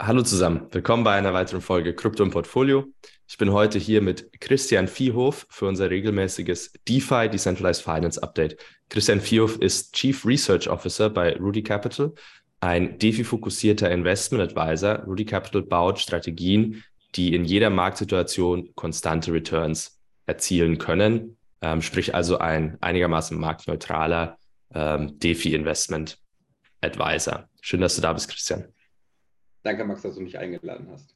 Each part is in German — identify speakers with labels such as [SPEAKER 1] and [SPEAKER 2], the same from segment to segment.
[SPEAKER 1] Hallo zusammen, willkommen bei einer weiteren Folge Krypto im Portfolio. Ich bin heute hier mit Christian Viehhof für unser regelmäßiges DeFi Decentralized Finance Update. Christian Viehhof ist Chief Research Officer bei Rudy Capital, ein DeFi-fokussierter Investment Advisor. Rudy Capital baut Strategien, die in jeder Marktsituation konstante Returns erzielen können, ähm, sprich also ein einigermaßen marktneutraler ähm, DeFi-Investment Advisor. Schön, dass du da bist, Christian.
[SPEAKER 2] Danke, Max, dass du mich eingeladen hast.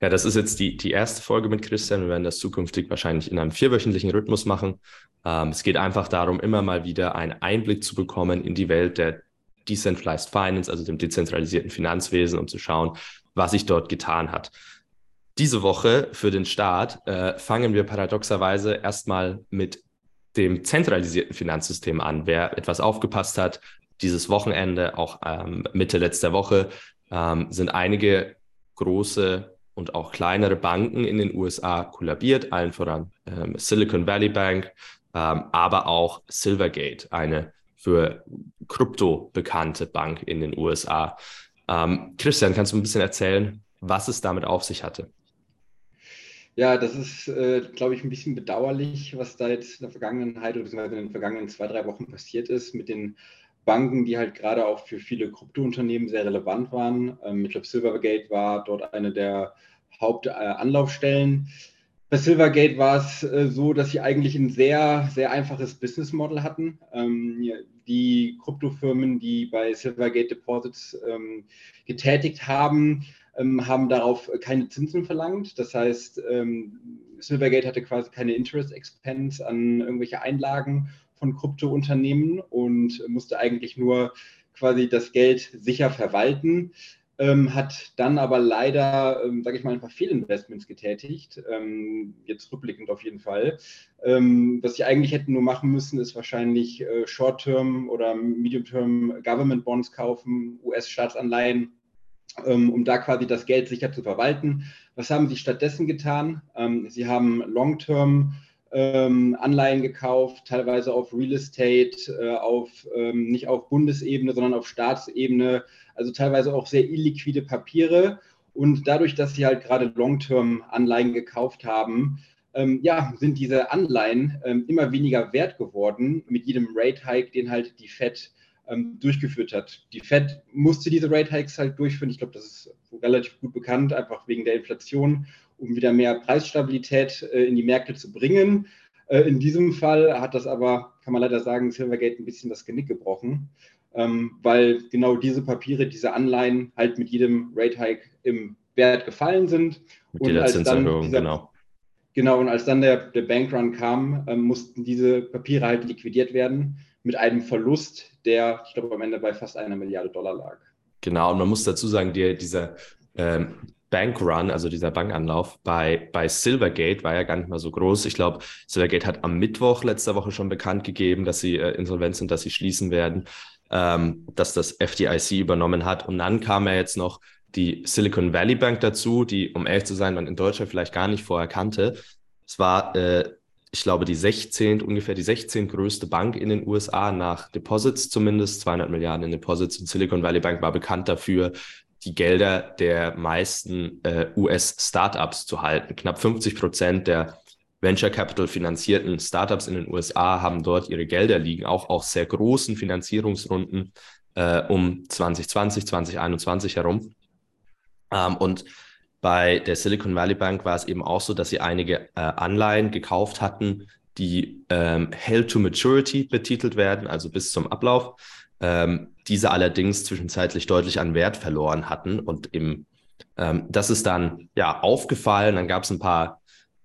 [SPEAKER 1] Ja, das ist jetzt die, die erste Folge mit Christian. Wir werden das zukünftig wahrscheinlich in einem vierwöchentlichen Rhythmus machen. Ähm, es geht einfach darum, immer mal wieder einen Einblick zu bekommen in die Welt der Decentralized Finance, also dem dezentralisierten Finanzwesen, um zu schauen, was sich dort getan hat. Diese Woche für den Start äh, fangen wir paradoxerweise erstmal mit dem zentralisierten Finanzsystem an. Wer etwas aufgepasst hat, dieses Wochenende, auch ähm, Mitte letzter Woche, ähm, sind einige große und auch kleinere Banken in den USA kollabiert, allen voran ähm, Silicon Valley Bank, ähm, aber auch Silvergate, eine für Krypto bekannte Bank in den USA. Ähm, Christian, kannst du ein bisschen erzählen, was es damit auf sich hatte?
[SPEAKER 2] Ja, das ist, äh, glaube ich, ein bisschen bedauerlich, was da jetzt in der Vergangenheit oder in den vergangenen zwei, drei Wochen passiert ist mit den Banken, die halt gerade auch für viele Kryptounternehmen sehr relevant waren. Ähm, ich glaube, Silvergate war dort eine der Hauptanlaufstellen. Bei Silvergate war es äh, so, dass sie eigentlich ein sehr, sehr einfaches Business Model hatten. Ähm, die Kryptofirmen, die bei Silvergate Deposits ähm, getätigt haben, haben darauf keine Zinsen verlangt. Das heißt, Silvergate hatte quasi keine Interest Expense an irgendwelche Einlagen von Kryptounternehmen und musste eigentlich nur quasi das Geld sicher verwalten. Ähm, hat dann aber leider, ähm, sage ich mal, ein paar Fehlinvestments getätigt, ähm, jetzt rückblickend auf jeden Fall. Ähm, was sie eigentlich hätten nur machen müssen, ist wahrscheinlich äh, Short-Term oder Medium-Term Government Bonds kaufen, US-Staatsanleihen, ähm, um da quasi das Geld sicher zu verwalten. Was haben sie stattdessen getan? Ähm, sie haben Long-Term ähm, Anleihen gekauft, teilweise auf Real Estate, äh, auf, ähm, nicht auf Bundesebene, sondern auf Staatsebene, also teilweise auch sehr illiquide Papiere. Und dadurch, dass sie halt gerade Long-Term-Anleihen gekauft haben, ähm, ja, sind diese Anleihen ähm, immer weniger wert geworden mit jedem Rate-Hike, den halt die Fed ähm, durchgeführt hat. Die Fed musste diese Rate-Hikes halt durchführen. Ich glaube, das ist relativ gut bekannt, einfach wegen der Inflation um wieder mehr Preisstabilität äh, in die Märkte zu bringen. Äh, in diesem Fall hat das aber, kann man leider sagen, Silvergate ein bisschen das Genick gebrochen, ähm, weil genau diese Papiere, diese Anleihen halt mit jedem Rate Hike im Wert gefallen sind.
[SPEAKER 1] Mit und als dann dieser, genau.
[SPEAKER 2] Genau, und als dann der, der Bankrun kam, ähm, mussten diese Papiere halt liquidiert werden mit einem Verlust, der, ich glaube, am Ende bei fast einer Milliarde Dollar lag.
[SPEAKER 1] Genau, und man muss dazu sagen, die, dieser ähm, Bankrun, also dieser Bankanlauf bei, bei Silvergate war ja gar nicht mal so groß. Ich glaube, Silvergate hat am Mittwoch letzter Woche schon bekannt gegeben, dass sie äh, insolvent sind, dass sie schließen werden, ähm, dass das FDIC übernommen hat. Und dann kam ja jetzt noch die Silicon Valley Bank dazu, die, um ehrlich zu sein, man in Deutschland vielleicht gar nicht vorher kannte. Es war, äh, ich glaube, die 16, ungefähr die 16 größte Bank in den USA nach Deposits zumindest, 200 Milliarden in Deposits. Und Silicon Valley Bank war bekannt dafür, die Gelder der meisten äh, US-Startups zu halten. Knapp 50 Prozent der Venture Capital finanzierten Startups in den USA haben dort ihre Gelder liegen, auch aus sehr großen Finanzierungsrunden äh, um 2020, 2021 herum. Ähm, und bei der Silicon Valley Bank war es eben auch so, dass sie einige äh, Anleihen gekauft hatten, die ähm, Held to Maturity betitelt werden, also bis zum Ablauf ähm, diese allerdings zwischenzeitlich deutlich an Wert verloren hatten. Und im, ähm, das ist dann ja aufgefallen. Dann gab es ein paar,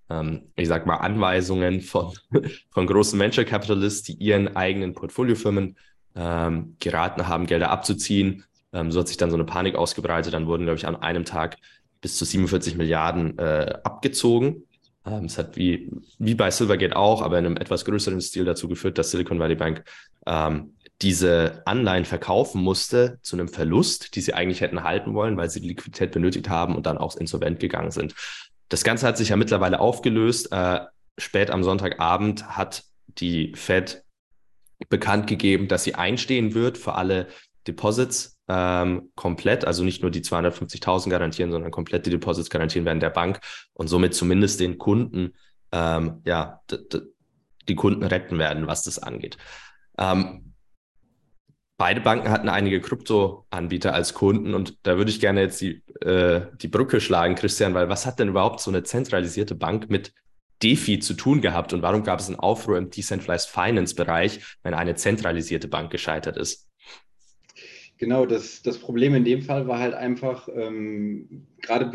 [SPEAKER 1] ähm, ich sag mal, Anweisungen von, von großen Venture Capitalists, die ihren eigenen Portfoliofirmen ähm, geraten haben, Gelder abzuziehen. Ähm, so hat sich dann so eine Panik ausgebreitet. Dann wurden, glaube ich, an einem Tag bis zu 47 Milliarden äh, abgezogen. Ähm, es hat wie, wie bei Silvergate auch, aber in einem etwas größeren Stil dazu geführt, dass Silicon Valley Bank ähm, diese Anleihen verkaufen musste zu einem Verlust, die sie eigentlich hätten halten wollen, weil sie die Liquidität benötigt haben und dann auch insolvent gegangen sind. Das Ganze hat sich ja mittlerweile aufgelöst. Äh, spät am Sonntagabend hat die Fed bekannt gegeben, dass sie einstehen wird für alle Deposits ähm, komplett, also nicht nur die 250.000 garantieren, sondern komplett die Deposits garantieren werden der Bank und somit zumindest den Kunden, ähm, ja, die Kunden retten werden, was das angeht. Ähm, beide Banken hatten einige Krypto-Anbieter als Kunden und da würde ich gerne jetzt die, äh, die Brücke schlagen, Christian, weil was hat denn überhaupt so eine zentralisierte Bank mit DeFi zu tun gehabt und warum gab es einen Aufruhr im Decentralized Finance Bereich, wenn eine zentralisierte Bank gescheitert ist?
[SPEAKER 2] Genau, das, das Problem in dem Fall war halt einfach, ähm, gerade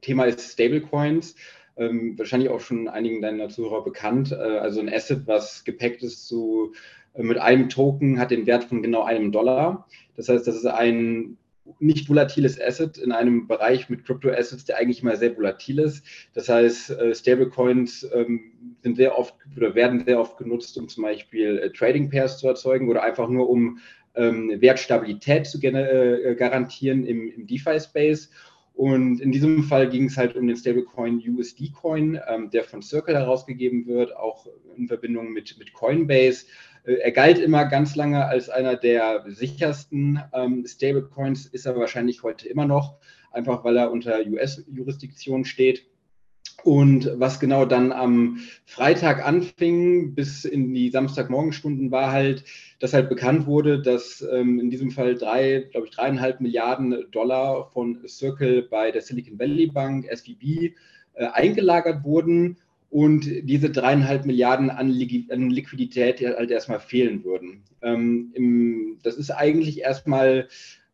[SPEAKER 2] Thema ist Stablecoins, ähm, wahrscheinlich auch schon einigen deiner Zuhörer bekannt. Äh, also ein Asset, was gepackt ist zu, äh, mit einem Token, hat den Wert von genau einem Dollar. Das heißt, das ist ein nicht volatiles Asset in einem Bereich mit Crypto-Assets, der eigentlich mal sehr volatil ist. Das heißt, äh, Stablecoins ähm, sind sehr oft oder werden sehr oft genutzt, um zum Beispiel äh, Trading Pairs zu erzeugen oder einfach nur um ähm, Wertstabilität zu äh, garantieren im, im DeFi-Space. Und in diesem Fall ging es halt um den Stablecoin USD Coin, ähm, der von Circle herausgegeben wird, auch in Verbindung mit, mit Coinbase. Äh, er galt immer ganz lange als einer der sichersten ähm, Stablecoins, ist er wahrscheinlich heute immer noch, einfach weil er unter US-Jurisdiktion steht. Und was genau dann am Freitag anfing bis in die Samstagmorgenstunden war halt, dass halt bekannt wurde, dass ähm, in diesem Fall drei, glaube ich, dreieinhalb Milliarden Dollar von Circle bei der Silicon Valley Bank, SVB, äh, eingelagert wurden und diese dreieinhalb Milliarden an, Liquidität halt erstmal fehlen würden. Ähm, im, das ist eigentlich erstmal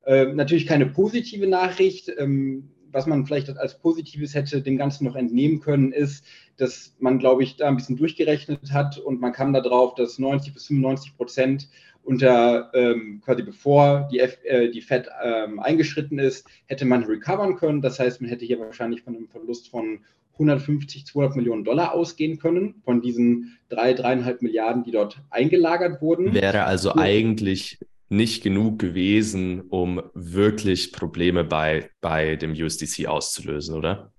[SPEAKER 2] äh, natürlich keine positive Nachricht. Ähm, was man vielleicht als Positives hätte dem Ganzen noch entnehmen können, ist, dass man, glaube ich, da ein bisschen durchgerechnet hat und man kam darauf, dass 90 bis 95 Prozent unter ähm, quasi bevor die, F, äh, die Fed ähm, eingeschritten ist, hätte man recovern können. Das heißt, man hätte hier wahrscheinlich von einem Verlust von 150, 200 Millionen Dollar ausgehen können, von diesen drei, dreieinhalb Milliarden, die dort eingelagert wurden.
[SPEAKER 1] Wäre also und, eigentlich nicht genug gewesen, um wirklich Probleme bei, bei dem USDC auszulösen, oder?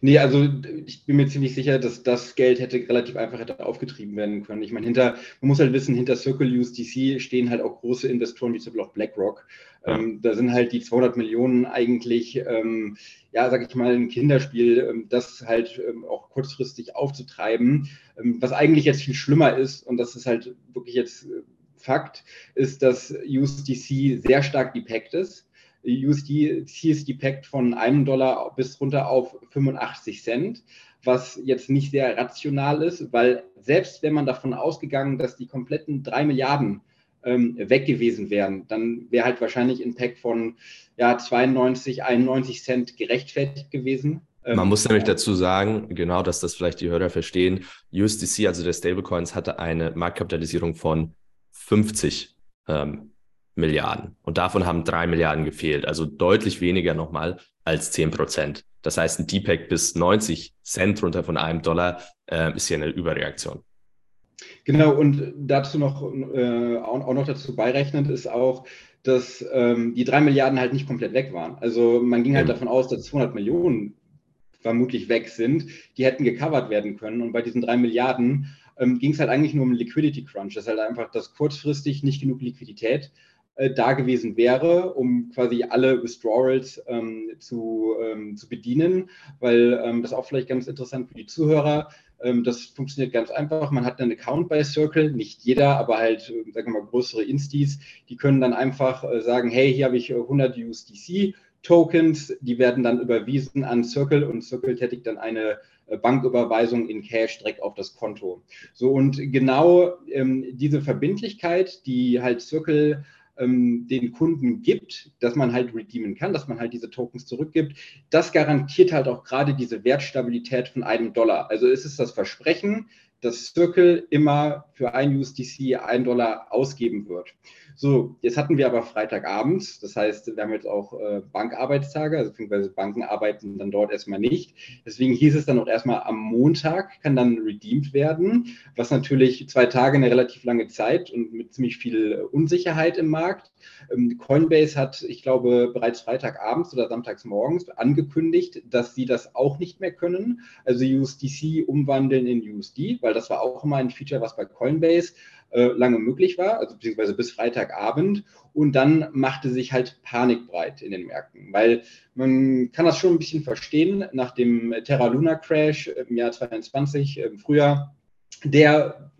[SPEAKER 2] Nee, also ich bin mir ziemlich sicher, dass das Geld hätte relativ einfach hätte aufgetrieben werden können. Ich meine, hinter, man muss halt wissen, hinter Circle USDC stehen halt auch große Investoren, wie zum Beispiel auch BlackRock. Ja. Ähm, da sind halt die 200 Millionen eigentlich, ähm, ja, sag ich mal, ein Kinderspiel, ähm, das halt ähm, auch kurzfristig aufzutreiben. Ähm, was eigentlich jetzt viel schlimmer ist, und das ist halt wirklich jetzt äh, Fakt, ist, dass USDC sehr stark depackt ist. USD ist depackt von einem Dollar bis runter auf 85 Cent, was jetzt nicht sehr rational ist, weil selbst wenn man davon ausgegangen, dass die kompletten drei Milliarden ähm, weg gewesen wären, dann wäre halt wahrscheinlich ein Pack von ja, 92, 91 Cent gerechtfertigt gewesen.
[SPEAKER 1] Man ähm, muss nämlich dazu sagen, genau, dass das vielleicht die Hörer verstehen, USDC, also der Stablecoins, hatte eine Marktkapitalisierung von 50 ähm, Milliarden. Und davon haben drei Milliarden gefehlt, also deutlich weniger nochmal als 10 Prozent. Das heißt, ein Deepak bis 90 Cent runter von einem Dollar äh, ist hier eine Überreaktion.
[SPEAKER 2] Genau, und dazu noch, äh, auch, auch, noch dazu beirechnend ist auch, dass ähm, die drei Milliarden halt nicht komplett weg waren. Also man ging halt mhm. davon aus, dass 200 Millionen vermutlich weg sind, die hätten gecovert werden können. Und bei diesen drei Milliarden ähm, ging es halt eigentlich nur um Liquidity Crunch. Das ist halt einfach, dass kurzfristig nicht genug Liquidität äh, da gewesen wäre, um quasi alle Withdrawals ähm, zu, ähm, zu bedienen, weil ähm, das auch vielleicht ganz interessant für die Zuhörer. Ähm, das funktioniert ganz einfach. Man hat einen Account bei Circle, nicht jeder, aber halt, äh, sagen wir mal, größere Instis, die können dann einfach äh, sagen, hey, hier habe ich 100 äh, USDC. Tokens, die werden dann überwiesen an Circle und Circle tätigt dann eine Banküberweisung in Cash direkt auf das Konto. So und genau ähm, diese Verbindlichkeit, die halt Circle den Kunden gibt, dass man halt redeemen kann, dass man halt diese Tokens zurückgibt, das garantiert halt auch gerade diese Wertstabilität von einem Dollar. Also ist es das Versprechen, dass Circle immer für ein USDC ein Dollar ausgeben wird. So, jetzt hatten wir aber Freitagabend, das heißt, wir haben jetzt auch äh, Bankarbeitstage, also beziehungsweise Banken arbeiten dann dort erstmal nicht. Deswegen hieß es dann auch erstmal am Montag kann dann redeemed werden, was natürlich zwei Tage eine relativ lange Zeit und mit ziemlich viel Unsicherheit im Markt. Ähm, Coinbase hat, ich glaube, bereits Freitagabends oder samstags morgens angekündigt, dass sie das auch nicht mehr können, also USDC umwandeln in USD, weil das war auch immer ein Feature, was bei Coinbase äh, lange möglich war, also beziehungsweise bis Freitagabend. Und dann machte sich halt Panik breit in den Märkten, weil man kann das schon ein bisschen verstehen nach dem Terra Luna Crash im Jahr 2022 im Frühjahr, der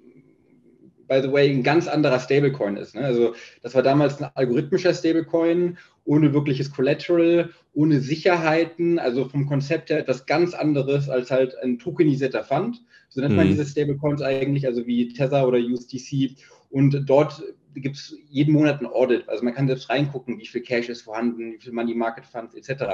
[SPEAKER 2] by the way, ein ganz anderer Stablecoin ist. Ne? Also das war damals ein algorithmischer Stablecoin ohne wirkliches Collateral, ohne Sicherheiten, also vom Konzept her etwas ganz anderes als halt ein tokenisierter Fund. So nennt mhm. man diese Stablecoins eigentlich, also wie Tether oder USDC. Und dort gibt es jeden Monat ein Audit. Also man kann selbst reingucken, wie viel Cash ist vorhanden, wie viel Money Market Funds etc.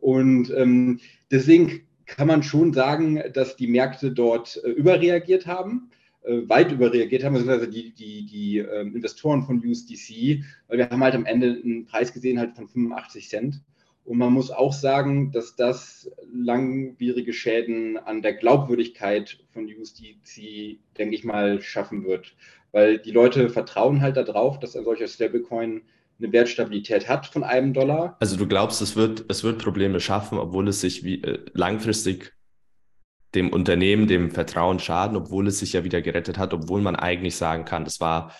[SPEAKER 2] Und ähm, deswegen kann man schon sagen, dass die Märkte dort äh, überreagiert haben äh, weit überreagiert haben, beziehungsweise die, die, die äh, Investoren von USDC, weil wir haben halt am Ende einen Preis gesehen halt von 85 Cent. Und man muss auch sagen, dass das langwierige Schäden an der Glaubwürdigkeit von USDC, denke ich mal, schaffen wird. Weil die Leute vertrauen halt darauf, dass ein solcher Stablecoin eine Wertstabilität hat von einem Dollar.
[SPEAKER 1] Also du glaubst, es wird, es wird Probleme schaffen, obwohl es sich wie, äh, langfristig dem Unternehmen, dem Vertrauen schaden, obwohl es sich ja wieder gerettet hat, obwohl man eigentlich sagen kann, das war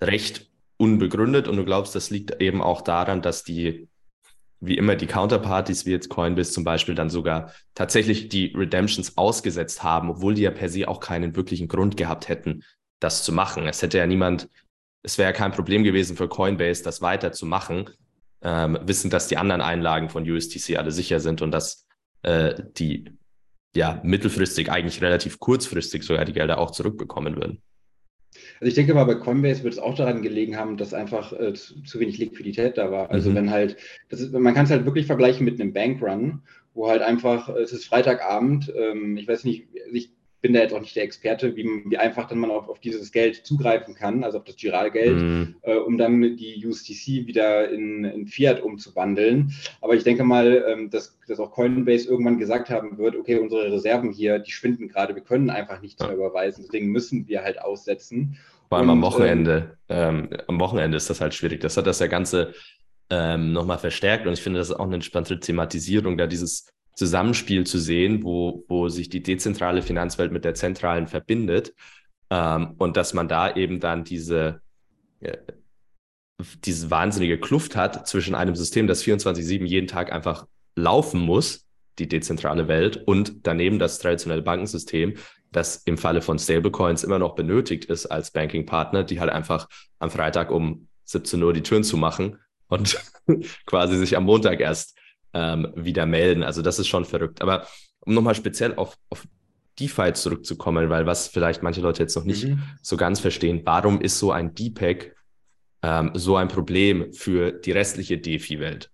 [SPEAKER 1] recht unbegründet und du glaubst, das liegt eben auch daran, dass die, wie immer, die Counterparties, wie jetzt Coinbase zum Beispiel, dann sogar tatsächlich die Redemptions ausgesetzt haben, obwohl die ja per se auch keinen wirklichen Grund gehabt hätten, das zu machen. Es hätte ja niemand, es wäre ja kein Problem gewesen für Coinbase, das weiterzumachen, ähm, wissen, dass die anderen Einlagen von USDC alle sicher sind und dass äh, die ja mittelfristig, eigentlich relativ kurzfristig sogar die Gelder auch zurückbekommen würden.
[SPEAKER 2] Also ich denke mal, bei Coinbase wird es auch daran gelegen haben, dass einfach äh, zu, zu, wenig Liquidität da war. Also mhm. wenn halt, ist, man kann es halt wirklich vergleichen mit einem Bankrun, wo halt einfach, es ist Freitagabend, ähm, ich weiß nicht, ich bin da jetzt auch nicht der Experte, wie, wie einfach dann man auf, auf dieses Geld zugreifen kann, also auf das Giralgeld, mm. äh, um dann die USDC wieder in, in, Fiat umzuwandeln. Aber ich denke mal, ähm, dass, dass auch Coinbase irgendwann gesagt haben wird, okay, unsere Reserven hier, die schwinden gerade, wir können einfach nichts mehr überweisen, deswegen müssen wir halt aussetzen.
[SPEAKER 1] Vor allem Und, am Wochenende, ähm, am Wochenende ist das halt schwierig. Das hat das ja Ganze ähm, nochmal verstärkt und ich finde, das ist auch eine entspannte Thematisierung, da dieses Zusammenspiel zu sehen, wo, wo sich die dezentrale Finanzwelt mit der zentralen verbindet ähm, und dass man da eben dann diese, äh, diese wahnsinnige Kluft hat zwischen einem System, das 24-7 jeden Tag einfach laufen muss, die dezentrale Welt, und daneben das traditionelle Bankensystem, das im Falle von Stablecoins immer noch benötigt ist als Banking-Partner, die halt einfach am Freitag um 17 Uhr die Türen zu machen und quasi sich am Montag erst ähm, wieder melden. Also das ist schon verrückt. Aber um nochmal speziell auf, auf DeFi zurückzukommen, weil was vielleicht manche Leute jetzt noch nicht mhm. so ganz verstehen, warum ist so ein DPEG ähm, so ein Problem für die restliche DeFi-Welt?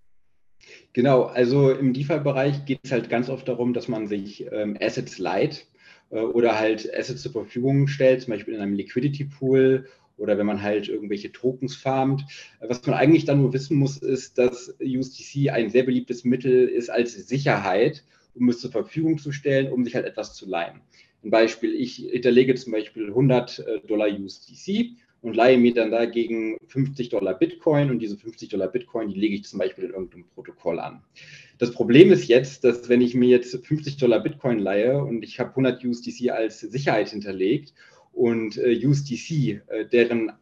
[SPEAKER 2] Genau, also im DeFi-Bereich geht es halt ganz oft darum, dass man sich ähm, Assets leiht äh, oder halt Assets zur Verfügung stellt, zum Beispiel in einem Liquidity Pool oder wenn man halt irgendwelche Tokens farmt. Was man eigentlich dann nur wissen muss, ist, dass USDC ein sehr beliebtes Mittel ist als Sicherheit, um es zur Verfügung zu stellen, um sich halt etwas zu leihen. Ein Beispiel, ich hinterlege zum Beispiel 100 äh, Dollar USDC und leihe mir dann dagegen 50 Dollar Bitcoin und diese 50 Dollar Bitcoin, die lege ich zum Beispiel in irgendeinem Protokoll an. Das Problem ist jetzt, dass wenn ich mir jetzt 50 Dollar Bitcoin leihe und ich habe 100 USDC als Sicherheit hinterlegt und äh, USDC, äh, deren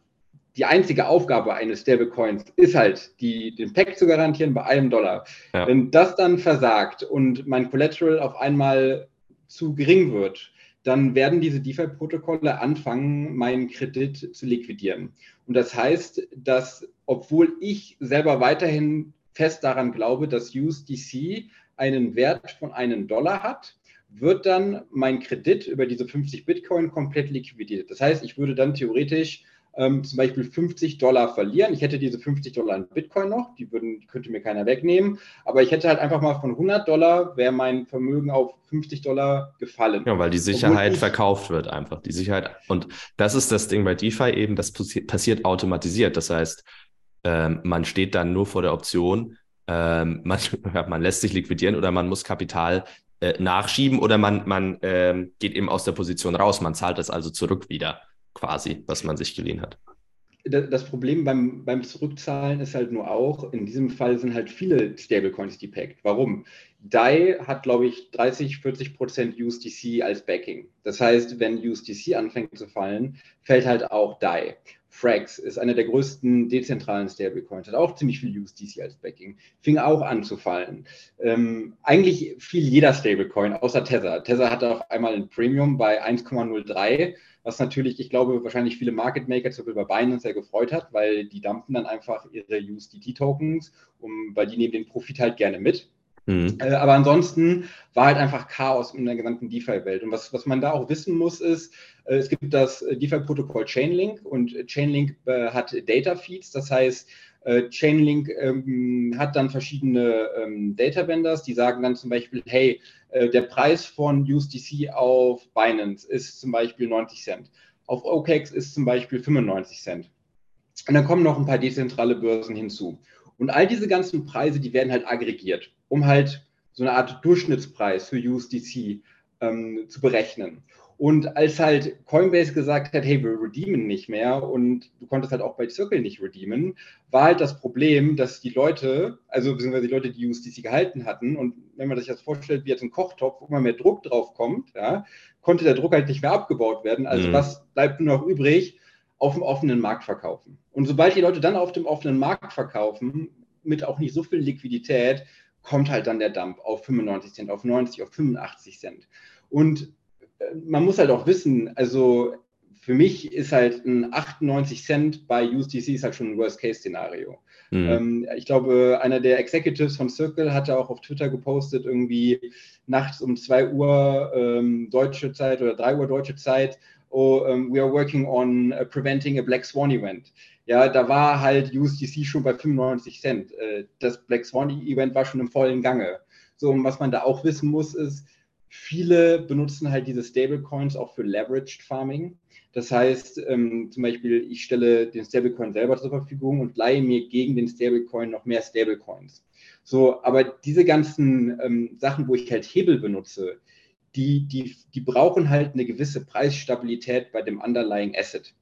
[SPEAKER 2] die einzige Aufgabe eines Stablecoins ist halt, die, den Pack zu garantieren bei einem Dollar. Ja. Wenn das dann versagt und mein Collateral auf einmal zu gering wird, dann werden diese DeFi-Protokolle anfangen, meinen Kredit zu liquidieren. Und das heißt, dass obwohl ich selber weiterhin fest daran glaube, dass USDC einen Wert von einem Dollar hat, wird dann mein Kredit über diese 50 Bitcoin komplett liquidiert. Das heißt, ich würde dann theoretisch ähm, zum Beispiel 50 Dollar verlieren. Ich hätte diese 50 Dollar in Bitcoin noch, die, würden, die könnte mir keiner wegnehmen. Aber ich hätte halt einfach mal von 100 Dollar, wäre mein Vermögen auf 50 Dollar gefallen.
[SPEAKER 1] Ja, weil die Sicherheit verkauft wird einfach. Die Sicherheit. Und das ist das Ding bei DeFi eben, das passiert automatisiert. Das heißt, ähm, man steht dann nur vor der Option, ähm, man, man lässt sich liquidieren oder man muss Kapital äh, nachschieben oder man, man äh, geht eben aus der Position raus. Man zahlt das also zurück wieder, quasi, was man sich geliehen hat.
[SPEAKER 2] das Problem beim, beim Zurückzahlen ist halt nur auch, in diesem Fall sind halt viele Stablecoins depackt. Warum? DAI hat, glaube ich, 30, 40 Prozent USDC als Backing. Das heißt, wenn USDC anfängt zu fallen, fällt halt auch DAI. Frax ist einer der größten dezentralen Stablecoins, hat auch ziemlich viel USDC als Backing, fing auch an zu fallen. Ähm, eigentlich fiel jeder Stablecoin, außer Tether. Tether hatte auf einmal ein Premium bei 1,03 was natürlich, ich glaube, wahrscheinlich viele Market Maker zum Beispiel bei Binance sehr gefreut hat, weil die dampfen dann einfach ihre USDT-Tokens, um, weil die nehmen den Profit halt gerne mit. Mhm. Äh, aber ansonsten war halt einfach Chaos in der gesamten DeFi-Welt. Und was, was man da auch wissen muss, ist, äh, es gibt das DeFi-Protokoll Chainlink und Chainlink äh, hat Data Feeds. Das heißt, äh, Chainlink ähm, hat dann verschiedene ähm, Data Vendors, die sagen dann zum Beispiel, hey, äh, der Preis von USDC auf Binance ist zum Beispiel 90 Cent. Auf OKEx ist zum Beispiel 95 Cent. Und dann kommen noch ein paar dezentrale Börsen hinzu. Und all diese ganzen Preise, die werden halt aggregiert, um halt so eine Art Durchschnittspreis für USDC ähm, zu berechnen. Und als halt Coinbase gesagt hat, hey, wir redeemen nicht mehr und du konntest halt auch bei Circle nicht redeemen, war halt das Problem, dass die Leute, also beziehungsweise die Leute, die USDC gehalten hatten, und wenn man sich das vorstellt, wie jetzt ein Kochtopf, wo immer mehr Druck drauf kommt, ja, konnte der Druck halt nicht mehr abgebaut werden. Also mhm. was bleibt nur noch übrig? Auf dem offenen Markt verkaufen. Und sobald die Leute dann auf dem offenen Markt verkaufen, mit auch nicht so viel Liquidität, kommt halt dann der Dump auf 95 Cent, auf 90, auf 85 Cent. Und man muss halt auch wissen, also für mich ist halt ein 98 Cent bei USDC ist halt schon ein Worst-Case-Szenario. Mhm. Ähm, ich glaube, einer der Executives von Circle hatte auch auf Twitter gepostet, irgendwie nachts um 2 Uhr ähm, deutsche Zeit oder 3 Uhr deutsche Zeit, oh, um, ähm, we are working on uh, preventing a Black Swan Event. Ja, da war halt USDC schon bei 95 Cent. Äh, das Black Swan Event war schon im vollen Gange. So, und was man da auch wissen muss, ist, Viele benutzen halt diese Stablecoins auch für Leveraged Farming. Das heißt, ähm, zum Beispiel, ich stelle den Stablecoin selber zur Verfügung und leihe mir gegen den Stablecoin noch mehr Stablecoins. So, aber diese ganzen ähm, Sachen, wo ich halt Hebel benutze, die, die, die brauchen halt eine gewisse Preisstabilität bei dem Underlying Asset.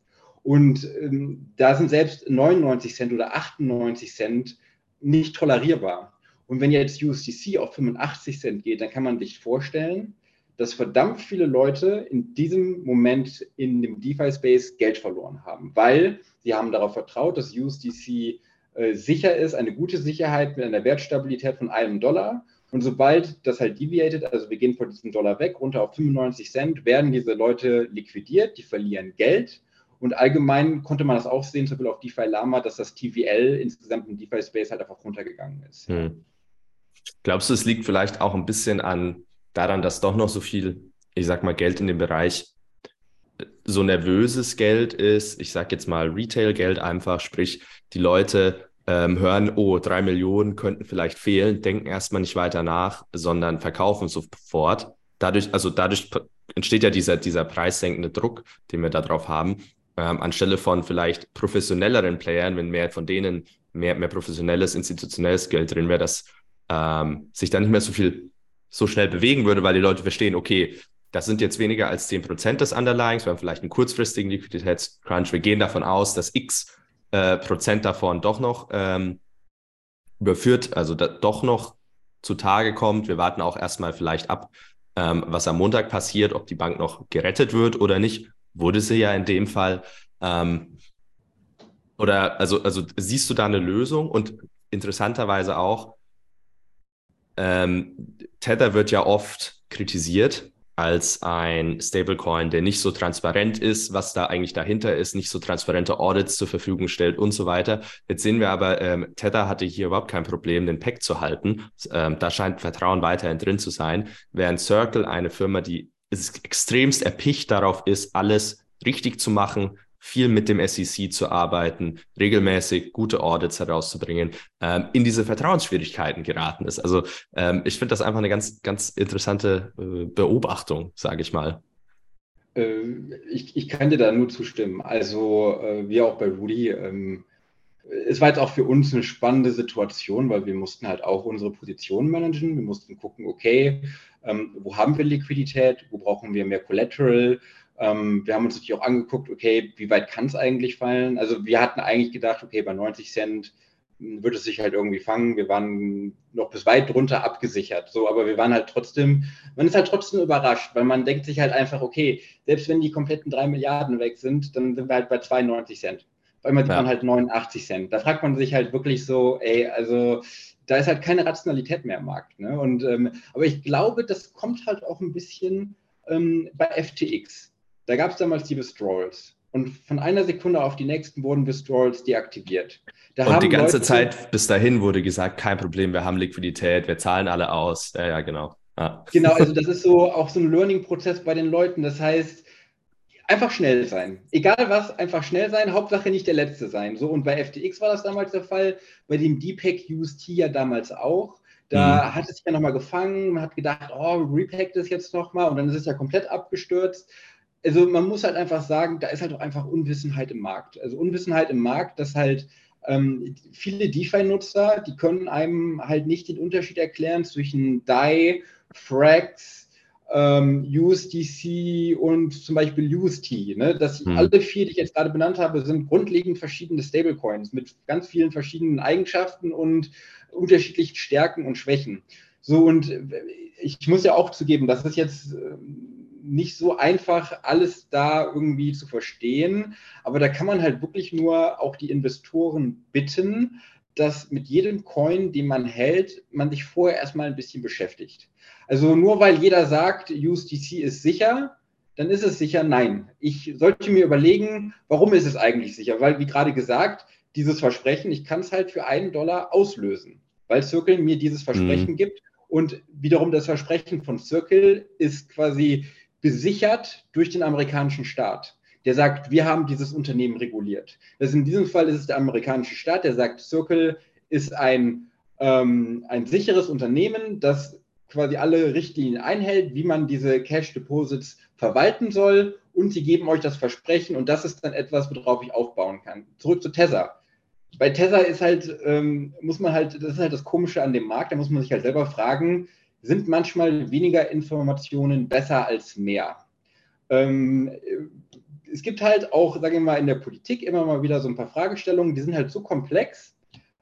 [SPEAKER 2] Und ähm, da sind selbst 99 Cent oder 98 Cent nicht tolerierbar. Und wenn jetzt USDC auf 85 Cent geht, dann kann man sich vorstellen, dass verdammt viele Leute in diesem Moment in dem DeFi-Space Geld verloren haben, weil sie haben darauf vertraut, dass USDC äh, sicher ist, eine gute Sicherheit mit einer Wertstabilität von einem Dollar. Und sobald das halt deviated, also wir gehen von diesem Dollar weg, runter auf 95 Cent, werden diese Leute liquidiert, die verlieren Geld. Und allgemein konnte man das auch sehen, zum Beispiel auf DeFi Lama, dass das TVL insgesamt im DeFi-Space halt einfach runtergegangen ist. Hm.
[SPEAKER 1] Glaubst du, es liegt vielleicht auch ein bisschen an daran, dass doch noch so viel, ich sag mal, Geld in dem Bereich so nervöses Geld ist, ich sag jetzt mal Retail-Geld einfach, sprich, die Leute ähm, hören, oh, drei Millionen könnten vielleicht fehlen, denken erstmal nicht weiter nach, sondern verkaufen sofort. Dadurch, also dadurch entsteht ja dieser, dieser preissenkende Druck, den wir da drauf haben. Ähm, anstelle von vielleicht professionelleren Playern, wenn mehr von denen mehr, mehr professionelles, institutionelles Geld drin wäre, das ähm, sich dann nicht mehr so viel so schnell bewegen würde, weil die Leute verstehen, okay, das sind jetzt weniger als 10% des Underlyings, wir haben vielleicht einen kurzfristigen Liquiditätscrunch. Wir gehen davon aus, dass x äh, Prozent davon doch noch ähm, überführt, also doch noch zutage kommt. Wir warten auch erstmal vielleicht ab, ähm, was am Montag passiert, ob die Bank noch gerettet wird oder nicht. Wurde sie ja in dem Fall. Ähm, oder also, also siehst du da eine Lösung? Und interessanterweise auch, ähm, Tether wird ja oft kritisiert als ein Stablecoin, der nicht so transparent ist, was da eigentlich dahinter ist, nicht so transparente Audits zur Verfügung stellt und so weiter. Jetzt sehen wir aber, ähm, Tether hatte hier überhaupt kein Problem, den Pack zu halten. Ähm, da scheint Vertrauen weiterhin drin zu sein, während Circle eine Firma, die extremst erpicht darauf ist, alles richtig zu machen, viel mit dem SEC zu arbeiten, regelmäßig gute Audits herauszubringen, ähm, in diese Vertrauensschwierigkeiten geraten ist. Also ähm, ich finde das einfach eine ganz, ganz interessante äh, Beobachtung, sage ich mal.
[SPEAKER 2] Äh, ich, ich kann dir da nur zustimmen. Also äh, wie auch bei Rudy, ähm, es war jetzt auch für uns eine spannende Situation, weil wir mussten halt auch unsere Position managen. Wir mussten gucken, okay, ähm, wo haben wir Liquidität, wo brauchen wir mehr Collateral, Ähm, wir haben uns natürlich auch angeguckt, okay, wie weit kann es eigentlich fallen? Also wir hatten eigentlich gedacht, okay, bei 90 Cent wird es sich halt irgendwie fangen. Wir waren noch bis weit drunter abgesichert. So, aber wir waren halt trotzdem, man ist halt trotzdem überrascht, weil man denkt sich halt einfach, okay, selbst wenn die kompletten drei Milliarden weg sind, dann sind wir halt bei 92 Cent. Auf einmal ja. waren halt 89 Cent. Da fragt man sich halt wirklich so, ey, also da ist halt keine Rationalität mehr im Markt. Ne? Und, ähm, aber ich glaube, das kommt halt auch ein bisschen ähm, bei FTX. Da gab es damals die Withdrawals. Und von einer Sekunde auf die nächsten wurden Withdrawals deaktiviert.
[SPEAKER 1] Da und die ganze Leute, Zeit bis dahin wurde gesagt, kein Problem, wir haben Liquidität, wir zahlen alle aus. Ja, ja, genau. Ja.
[SPEAKER 2] Genau, also das ist so auch so ein Learning-Prozess bei den Leuten. Das heißt, einfach schnell sein. Egal was, einfach schnell sein, Hauptsache nicht der Letzte sein. So, und bei FTX war das damals der Fall, bei dem Deepak UST ja damals auch. Da mhm. hat es sich ja nochmal gefangen, man hat gedacht, oh, repack das jetzt nochmal und dann ist es ja komplett abgestürzt also man muss halt einfach sagen, da ist halt auch einfach Unwissenheit im Markt. Also Unwissenheit im Markt, dass halt ähm, viele DeFi-Nutzer, die können einem halt nicht den Unterschied erklären zwischen DAI, Frax, ähm, USDC und zum Beispiel UST. Ne? Das hm. alle vier, die ich jetzt gerade benannt habe, sind grundlegend verschiedene Stablecoins mit ganz vielen verschiedenen Eigenschaften und unterschiedlichen Stärken und Schwächen. So, und äh, ich muss ja auch zugeben, das ist jetzt ähm, nicht so einfach, alles da irgendwie zu verstehen. Aber da kann man halt wirklich nur auch die Investoren bitten, dass mit jedem Coin, den man hält, man sich vorher erstmal ein bisschen beschäftigt. Also nur weil jeder sagt, USDC ist sicher, dann ist es sicher. Nein, ich sollte mir überlegen, warum ist es eigentlich sicher? Weil, wie gerade gesagt, dieses Versprechen, ich kann es halt für einen Dollar auslösen, weil Circle mir dieses Versprechen mhm. gibt. Und wiederum das Versprechen von Circle ist quasi besichert durch den amerikanischen Staat. Der sagt, wir haben dieses Unternehmen reguliert. Das in diesem Fall ist es der amerikanische Staat, der sagt, Circle ist ein, ähm, ein sicheres Unternehmen, das quasi alle Richtlinien einhält, wie man diese Cash Deposits verwalten soll und sie geben euch das Versprechen und das ist dann etwas, worauf ich aufbauen kann. Zurück zu Tether. Bei Tether ist halt, ähm, muss man halt, das ist halt das Komische an dem Markt, da muss man sich halt selber fragen, sind manchmal weniger Informationen besser als mehr. Ähm, es gibt halt auch, sagen wir mal, in der Politik immer mal wieder so ein paar Fragestellungen, die sind halt so komplex,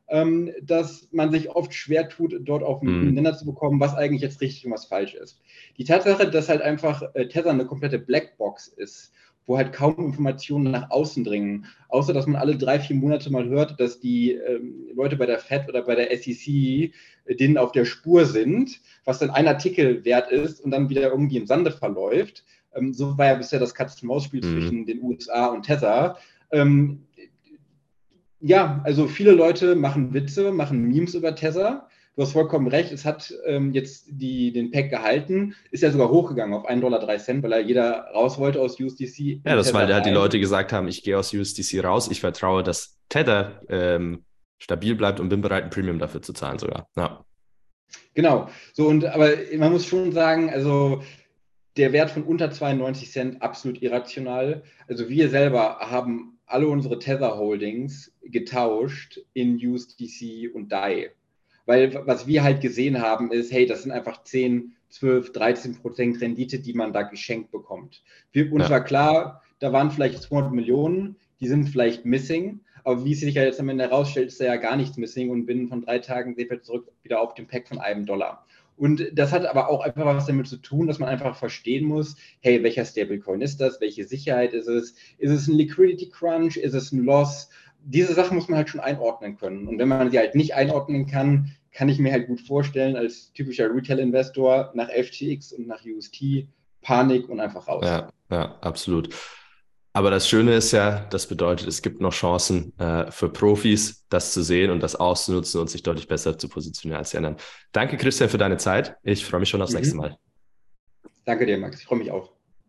[SPEAKER 2] ähm, dass man sich oft schwer tut, dort auf einen mhm. Nenner zu bekommen, was eigentlich jetzt richtig und was falsch ist. Die Tatsache, dass halt einfach äh, Tether eine komplette Blackbox ist wo halt kaum Informationen nach außen dringen. Außer, dass man alle drei, vier Monate mal hört, dass die ähm, Leute bei der FED oder bei der SEC äh, denen auf der Spur sind, was dann ein Artikel wert ist und dann wieder irgendwie im Sande verläuft. Ähm, so war ja bisher das Katz-Maus-Spiel mhm. zwischen den USA und Tether. Ähm, ja, also viele Leute machen Witze, machen Memes über Tether du hast vollkommen recht, es hat ähm, jetzt die, den Pack gehalten, ist ja sogar hochgegangen auf 1,03 Dollar, weil er jeder raus wollte aus USDC.
[SPEAKER 1] Ja, das, weil halt die Leute gesagt haben, ich gehe aus USDC raus, ich vertraue, dass Tether ähm, stabil bleibt und bin bereit, ein Premium dafür zu zahlen sogar. Ja.
[SPEAKER 2] Genau, so und aber man muss schon sagen, also der Wert von unter 92 Cent absolut irrational. Also wir selber haben alle unsere Tether Holdings getauscht in USDC und DAI. Weil was wir halt gesehen haben, ist, hey, das sind einfach 10, 12, 13 Prozent Rendite, die man da geschenkt bekommt. Wir, uns ja. war klar, da waren vielleicht 200 Millionen, die sind vielleicht missing. Aber wie es sich ja jetzt am Ende herausstellt, ist da ja gar nichts missing und binnen von drei Tagen sind wir zurück wieder auf dem Pack von einem Dollar. Und das hat aber auch einfach was damit zu tun, dass man einfach verstehen muss, hey, welcher Stablecoin ist das? Welche Sicherheit ist es? Ist es ein Liquidity Crunch? Ist es ein Loss? diese Sachen muss man halt schon einordnen können. Und wenn man sie halt nicht einordnen kann, kann ich mir halt gut vorstellen, als typischer Retail-Investor nach FTX und nach UST Panik und einfach raus.
[SPEAKER 1] Ja, ja, absolut. Aber das Schöne ist ja, das bedeutet, es gibt noch Chancen äh, für Profis, das zu sehen und das auszunutzen und sich deutlich besser zu positionieren als die anderen. Danke, Christian, für deine Zeit. Ich freue mich schon aufs mhm. nächste Mal.
[SPEAKER 2] Danke dir, Max. Ich freue mich auch.